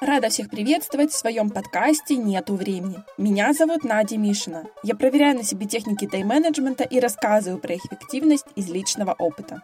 Рада всех приветствовать в своем подкасте «Нету времени». Меня зовут Надя Мишина. Я проверяю на себе техники тайм-менеджмента и рассказываю про их эффективность из личного опыта.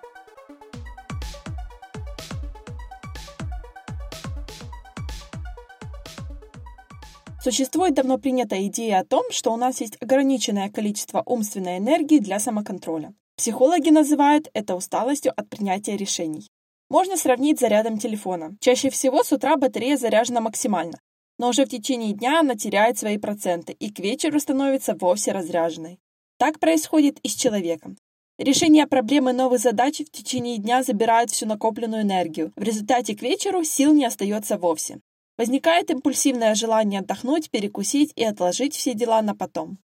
Существует давно принятая идея о том, что у нас есть ограниченное количество умственной энергии для самоконтроля. Психологи называют это усталостью от принятия решений. Можно сравнить с зарядом телефона. Чаще всего с утра батарея заряжена максимально, но уже в течение дня она теряет свои проценты и к вечеру становится вовсе разряженной. Так происходит и с человеком. Решение проблемы новых задач в течение дня забирает всю накопленную энергию. В результате к вечеру сил не остается вовсе. Возникает импульсивное желание отдохнуть, перекусить и отложить все дела на потом.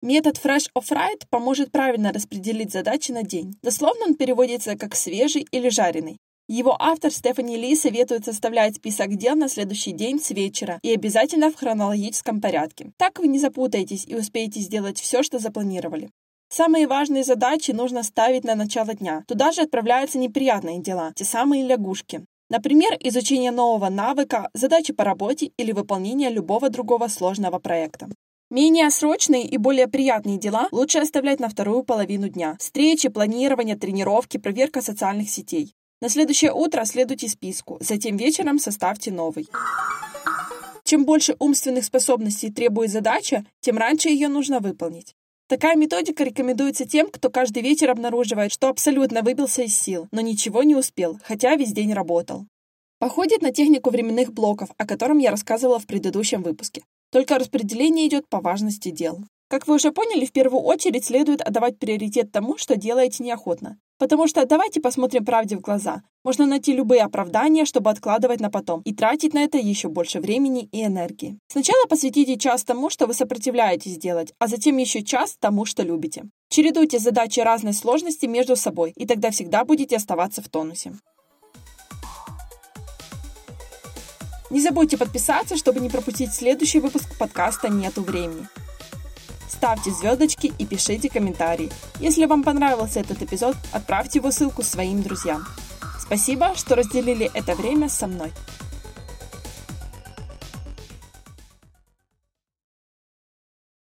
Метод Fresh of Right поможет правильно распределить задачи на день. Дословно он переводится как «свежий» или «жареный». Его автор Стефани Ли советует составлять список дел на следующий день с вечера и обязательно в хронологическом порядке. Так вы не запутаетесь и успеете сделать все, что запланировали. Самые важные задачи нужно ставить на начало дня. Туда же отправляются неприятные дела, те самые лягушки. Например, изучение нового навыка, задачи по работе или выполнение любого другого сложного проекта. Менее срочные и более приятные дела лучше оставлять на вторую половину дня. Встречи, планирование, тренировки, проверка социальных сетей. На следующее утро следуйте списку, затем вечером составьте новый. Чем больше умственных способностей требует задача, тем раньше ее нужно выполнить. Такая методика рекомендуется тем, кто каждый вечер обнаруживает, что абсолютно выбился из сил, но ничего не успел, хотя весь день работал. Походит на технику временных блоков, о котором я рассказывала в предыдущем выпуске. Только распределение идет по важности дел. Как вы уже поняли, в первую очередь следует отдавать приоритет тому, что делаете неохотно. Потому что давайте посмотрим правде в глаза. Можно найти любые оправдания, чтобы откладывать на потом, и тратить на это еще больше времени и энергии. Сначала посвятите час тому, что вы сопротивляетесь делать, а затем еще час тому, что любите. Чередуйте задачи разной сложности между собой, и тогда всегда будете оставаться в тонусе. Не забудьте подписаться, чтобы не пропустить следующий выпуск подкаста «Нету времени». Ставьте звездочки и пишите комментарии. Если вам понравился этот эпизод, отправьте его ссылку своим друзьям. Спасибо, что разделили это время со мной.